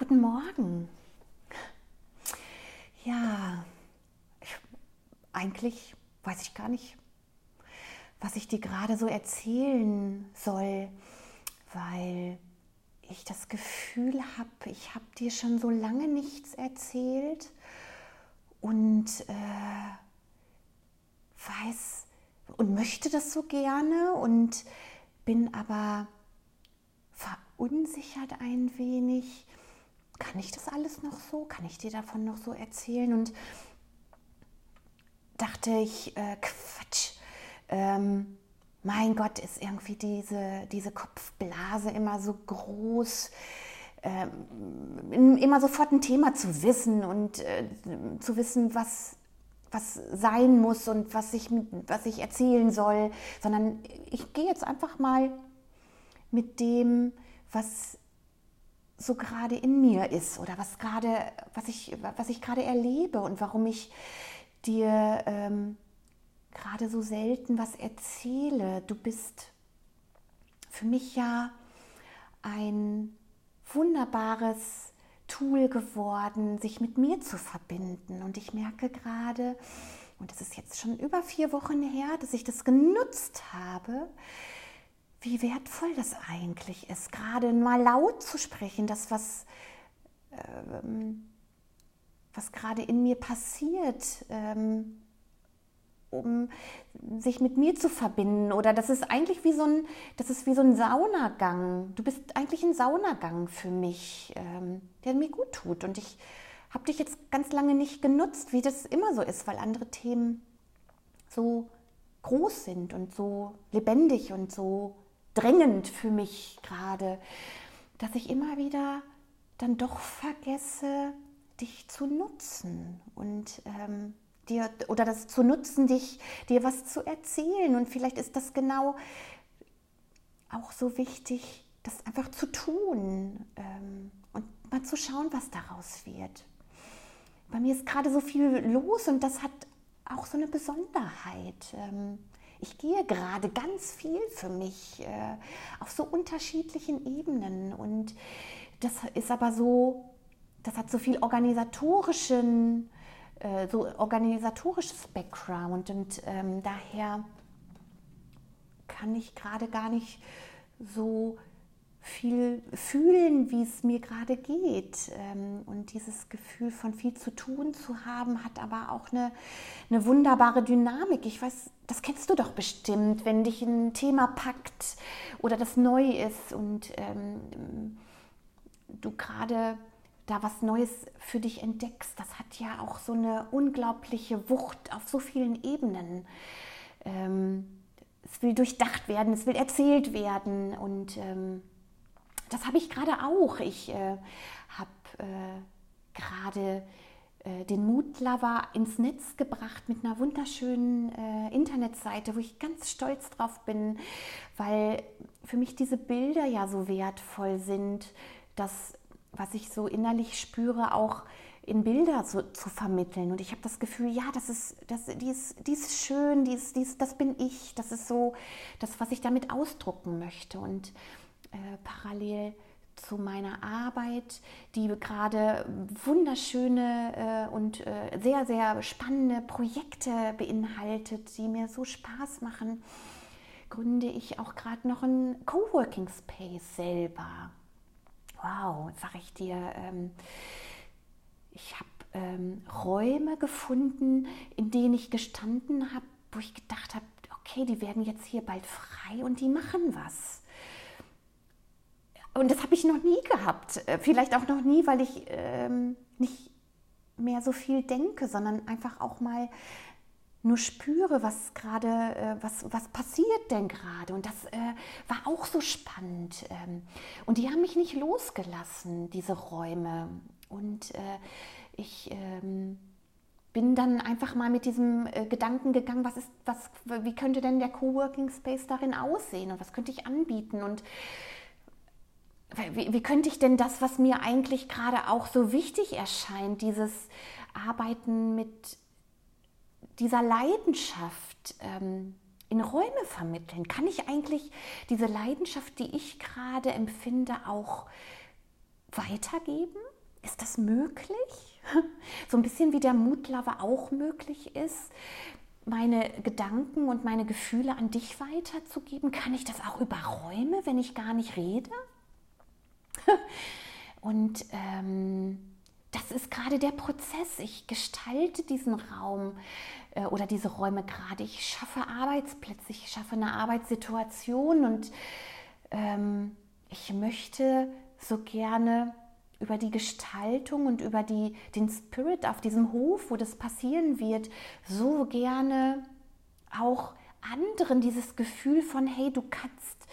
Guten Morgen. Ja, ich, eigentlich weiß ich gar nicht, was ich dir gerade so erzählen soll, weil ich das Gefühl habe, ich habe dir schon so lange nichts erzählt und äh, weiß und möchte das so gerne und bin aber verunsichert ein wenig. Kann ich das alles noch so? Kann ich dir davon noch so erzählen? Und dachte ich, äh, Quatsch. Ähm, mein Gott, ist irgendwie diese, diese Kopfblase immer so groß. Ähm, immer sofort ein Thema zu wissen und äh, zu wissen, was, was sein muss und was ich, was ich erzählen soll, sondern ich gehe jetzt einfach mal mit dem, was so gerade in mir ist oder was gerade, was ich, was ich gerade erlebe und warum ich dir ähm, gerade so selten was erzähle. Du bist für mich ja ein wunderbares Tool geworden, sich mit mir zu verbinden. Und ich merke gerade, und es ist jetzt schon über vier Wochen her, dass ich das genutzt habe, wie wertvoll das eigentlich ist, gerade mal laut zu sprechen, das, was, ähm, was gerade in mir passiert, ähm, um sich mit mir zu verbinden. Oder das ist eigentlich wie so ein, das ist wie so ein Saunagang. Du bist eigentlich ein Saunagang für mich, ähm, der mir gut tut. Und ich habe dich jetzt ganz lange nicht genutzt, wie das immer so ist, weil andere Themen so groß sind und so lebendig und so drängend für mich gerade, dass ich immer wieder dann doch vergesse, dich zu nutzen und ähm, dir oder das zu nutzen, dich dir was zu erzählen. Und vielleicht ist das genau auch so wichtig, das einfach zu tun ähm, und mal zu schauen, was daraus wird. Bei mir ist gerade so viel los und das hat auch so eine Besonderheit. Ähm, ich gehe gerade ganz viel für mich äh, auf so unterschiedlichen Ebenen. Und das ist aber so, das hat so viel organisatorischen, äh, so organisatorisches Background. Und ähm, daher kann ich gerade gar nicht so viel fühlen, wie es mir gerade geht. Ähm, und dieses Gefühl von viel zu tun zu haben, hat aber auch eine, eine wunderbare Dynamik. Ich weiß, das kennst du doch bestimmt, wenn dich ein Thema packt oder das neu ist und ähm, du gerade da was Neues für dich entdeckst. Das hat ja auch so eine unglaubliche Wucht auf so vielen Ebenen. Ähm, es will durchdacht werden, es will erzählt werden und ähm, das habe ich gerade auch. Ich äh, habe äh, gerade äh, den Mutlover ins Netz gebracht mit einer wunderschönen äh, Internetseite, wo ich ganz stolz drauf bin, weil für mich diese Bilder ja so wertvoll sind, dass was ich so innerlich spüre, auch in Bilder so, zu vermitteln. Und ich habe das Gefühl, ja, das ist, das, die, ist, die ist schön, die ist, die ist, das bin ich, das ist so das, was ich damit ausdrucken möchte. Und äh, parallel zu meiner Arbeit, die gerade wunderschöne äh, und äh, sehr, sehr spannende Projekte beinhaltet, die mir so Spaß machen, gründe ich auch gerade noch einen Coworking Space selber. Wow, sag ich dir, ähm, ich habe ähm, Räume gefunden, in denen ich gestanden habe, wo ich gedacht habe, okay, die werden jetzt hier bald frei und die machen was. Und das habe ich noch nie gehabt. Äh, vielleicht auch noch nie, weil ich ähm, nicht mehr so viel denke, sondern einfach auch mal nur spüre, was gerade, äh, was, was passiert denn gerade. Und das äh, war auch so spannend. Ähm, und die haben mich nicht losgelassen, diese Räume. Und äh, ich ähm, bin dann einfach mal mit diesem äh, Gedanken gegangen, was ist, was, wie könnte denn der Coworking Space darin aussehen und was könnte ich anbieten? Und wie, wie könnte ich denn das, was mir eigentlich gerade auch so wichtig erscheint, dieses Arbeiten mit dieser Leidenschaft ähm, in Räume vermitteln? Kann ich eigentlich diese Leidenschaft, die ich gerade empfinde, auch weitergeben? ist das möglich? So ein bisschen wie der Mutlover auch möglich ist, meine Gedanken und meine Gefühle an dich weiterzugeben. Kann ich das auch über Räume, wenn ich gar nicht rede? Und ähm, das ist gerade der Prozess. Ich gestalte diesen Raum äh, oder diese Räume gerade. Ich schaffe Arbeitsplätze, ich schaffe eine Arbeitssituation und ähm, ich möchte so gerne über die Gestaltung und über die, den Spirit auf diesem Hof, wo das passieren wird, so gerne auch anderen dieses Gefühl von, hey, du kannst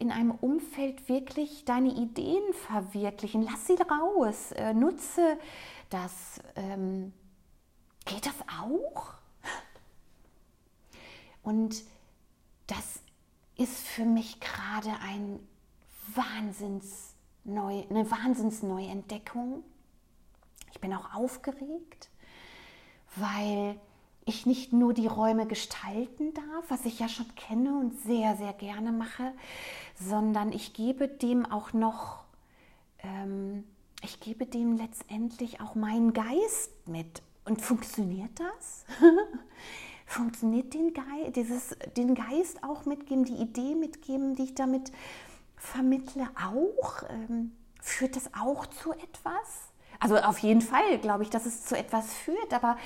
in einem Umfeld wirklich deine Ideen verwirklichen. Lass sie raus, äh, nutze das. Ähm, geht das auch? Und das ist für mich gerade ein Wahnsinns neu, eine Wahnsinnsneuentdeckung. Ich bin auch aufgeregt, weil ich nicht nur die Räume gestalten darf, was ich ja schon kenne und sehr, sehr gerne mache, sondern ich gebe dem auch noch, ähm, ich gebe dem letztendlich auch meinen Geist mit. Und funktioniert das? funktioniert den Geist, dieses, den Geist auch mitgeben, die Idee mitgeben, die ich damit vermittle, auch? Ähm, führt das auch zu etwas? Also auf jeden Fall glaube ich, dass es zu etwas führt, aber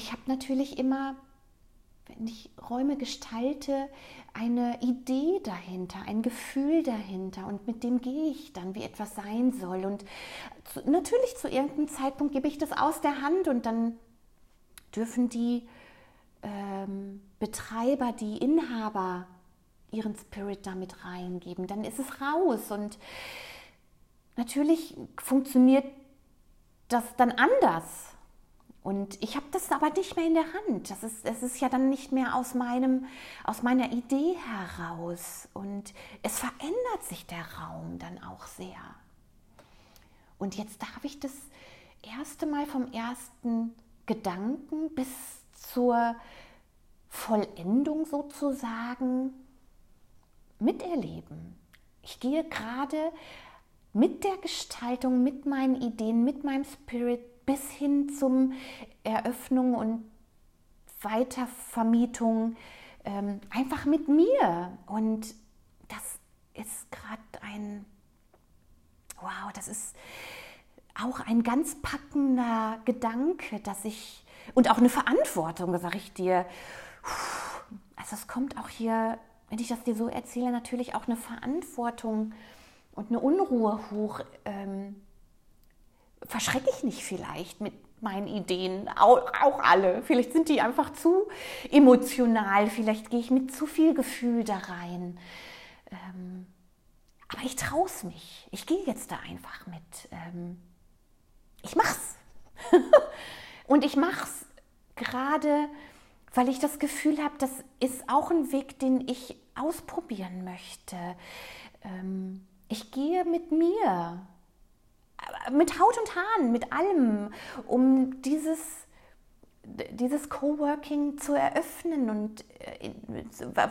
ich habe natürlich immer, wenn ich Räume gestalte, eine Idee dahinter, ein Gefühl dahinter und mit dem gehe ich dann, wie etwas sein soll. Und zu, natürlich zu irgendeinem Zeitpunkt gebe ich das aus der Hand und dann dürfen die ähm, Betreiber, die Inhaber ihren Spirit damit reingeben. Dann ist es raus und natürlich funktioniert das dann anders und ich habe das aber nicht mehr in der Hand. Das ist, es ist ja dann nicht mehr aus, meinem, aus meiner Idee heraus. Und es verändert sich der Raum dann auch sehr. Und jetzt darf ich das erste Mal vom ersten Gedanken bis zur Vollendung sozusagen miterleben. Ich gehe gerade mit der Gestaltung, mit meinen Ideen, mit meinem Spirit bis hin zum Eröffnung und Weitervermietung ähm, einfach mit mir. Und das ist gerade ein, wow, das ist auch ein ganz packender Gedanke, dass ich, und auch eine Verantwortung, sage ich dir. Also es kommt auch hier, wenn ich das dir so erzähle, natürlich auch eine Verantwortung und eine Unruhe hoch. Ähm, verschrecke ich nicht vielleicht mit meinen Ideen, auch, alle. Vielleicht sind die einfach zu emotional, vielleicht gehe ich mit zu viel Gefühl da rein. Ähm, aber ich traue es mich. Ich gehe jetzt da einfach mit. Ähm, ich mach's. Und ich mach's gerade, weil ich das Gefühl habe, das ist auch ein Weg, den ich ausprobieren möchte. Ähm, ich gehe mit mir mit Haut und Haaren, mit allem, um dieses, dieses Coworking zu eröffnen und äh,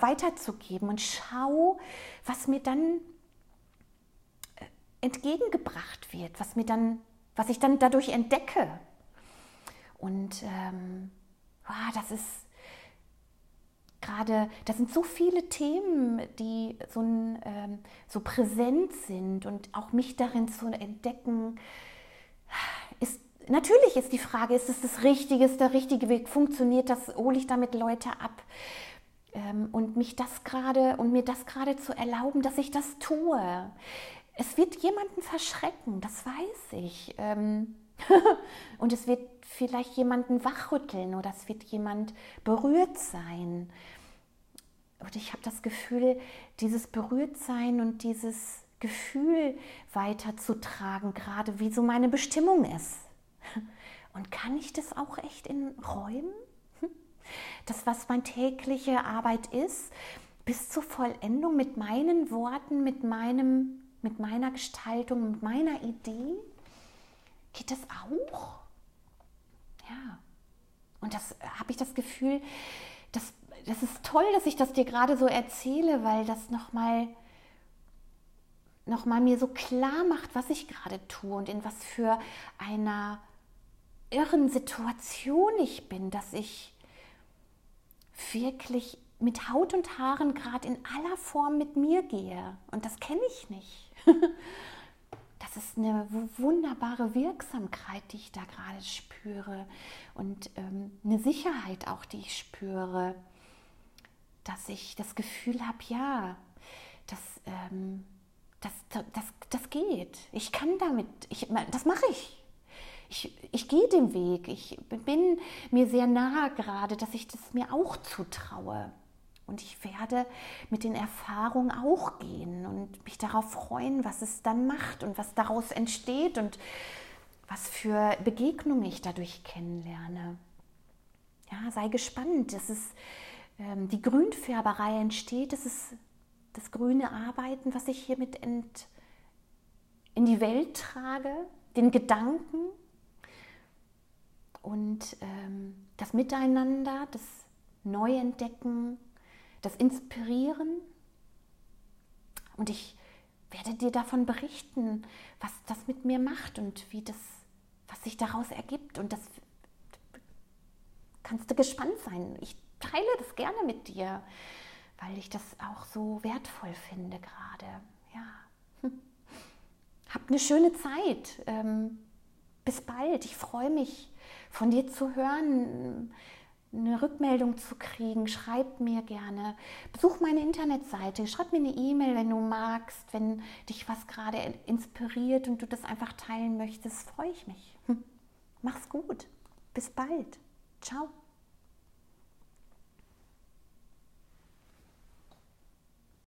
weiterzugeben. Und schau, was mir dann äh, entgegengebracht wird, was mir dann, was ich dann dadurch entdecke. Und ähm, wow, das ist gerade, das sind so viele Themen, die so, ähm, so präsent sind und auch mich darin zu entdecken, ist natürlich ist die Frage, ist es das Richtige, ist der richtige Weg, funktioniert das, hole ich damit Leute ab? Ähm, und mich das gerade und mir das gerade zu erlauben, dass ich das tue. Es wird jemanden verschrecken, das weiß ich. Ähm, und es wird vielleicht jemanden wachrütteln oder es wird jemand berührt sein. Und ich habe das Gefühl, dieses Berührtsein und dieses Gefühl weiterzutragen, gerade wie so meine Bestimmung ist. Und kann ich das auch echt in Räumen? Das, was meine tägliche Arbeit ist, bis zur Vollendung mit meinen Worten, mit, meinem, mit meiner Gestaltung, mit meiner Idee? Geht das auch? Ja. Und das habe ich das Gefühl, das, das ist toll, dass ich das dir gerade so erzähle, weil das nochmal nochmal mir so klar macht, was ich gerade tue und in was für einer irren Situation ich bin, dass ich wirklich mit Haut und Haaren gerade in aller Form mit mir gehe. Und das kenne ich nicht. das ist eine wunderbare Wirksamkeit, die ich da gerade spüre und ähm, eine Sicherheit auch, die ich spüre, dass ich das Gefühl habe, ja, das, ähm, das, das, das geht. Ich kann damit, ich, das mache ich. Ich, ich gehe den Weg. Ich bin mir sehr nahe gerade, dass ich das mir auch zutraue. Und ich werde mit den Erfahrungen auch gehen und mich darauf freuen, was es dann macht und was daraus entsteht und was für Begegnungen ich dadurch kennenlerne. Ja, sei gespannt. Es ist ähm, die Grünfärberei entsteht. Es ist das grüne Arbeiten, was ich hiermit ent, in die Welt trage, den Gedanken und ähm, das Miteinander, das Neuentdecken, das Inspirieren. Und ich werde dir davon berichten, was das mit mir macht und wie das, was sich daraus ergibt. Und das kannst du gespannt sein. Ich teile das gerne mit dir, weil ich das auch so wertvoll finde gerade. Ja. Hm. Habt eine schöne Zeit. Ähm, bis bald. Ich freue mich, von dir zu hören eine Rückmeldung zu kriegen, schreib mir gerne. Besuch meine Internetseite, schreib mir eine E-Mail, wenn du magst, wenn dich was gerade inspiriert und du das einfach teilen möchtest, freue ich mich. Hm. Mach's gut. Bis bald. Ciao.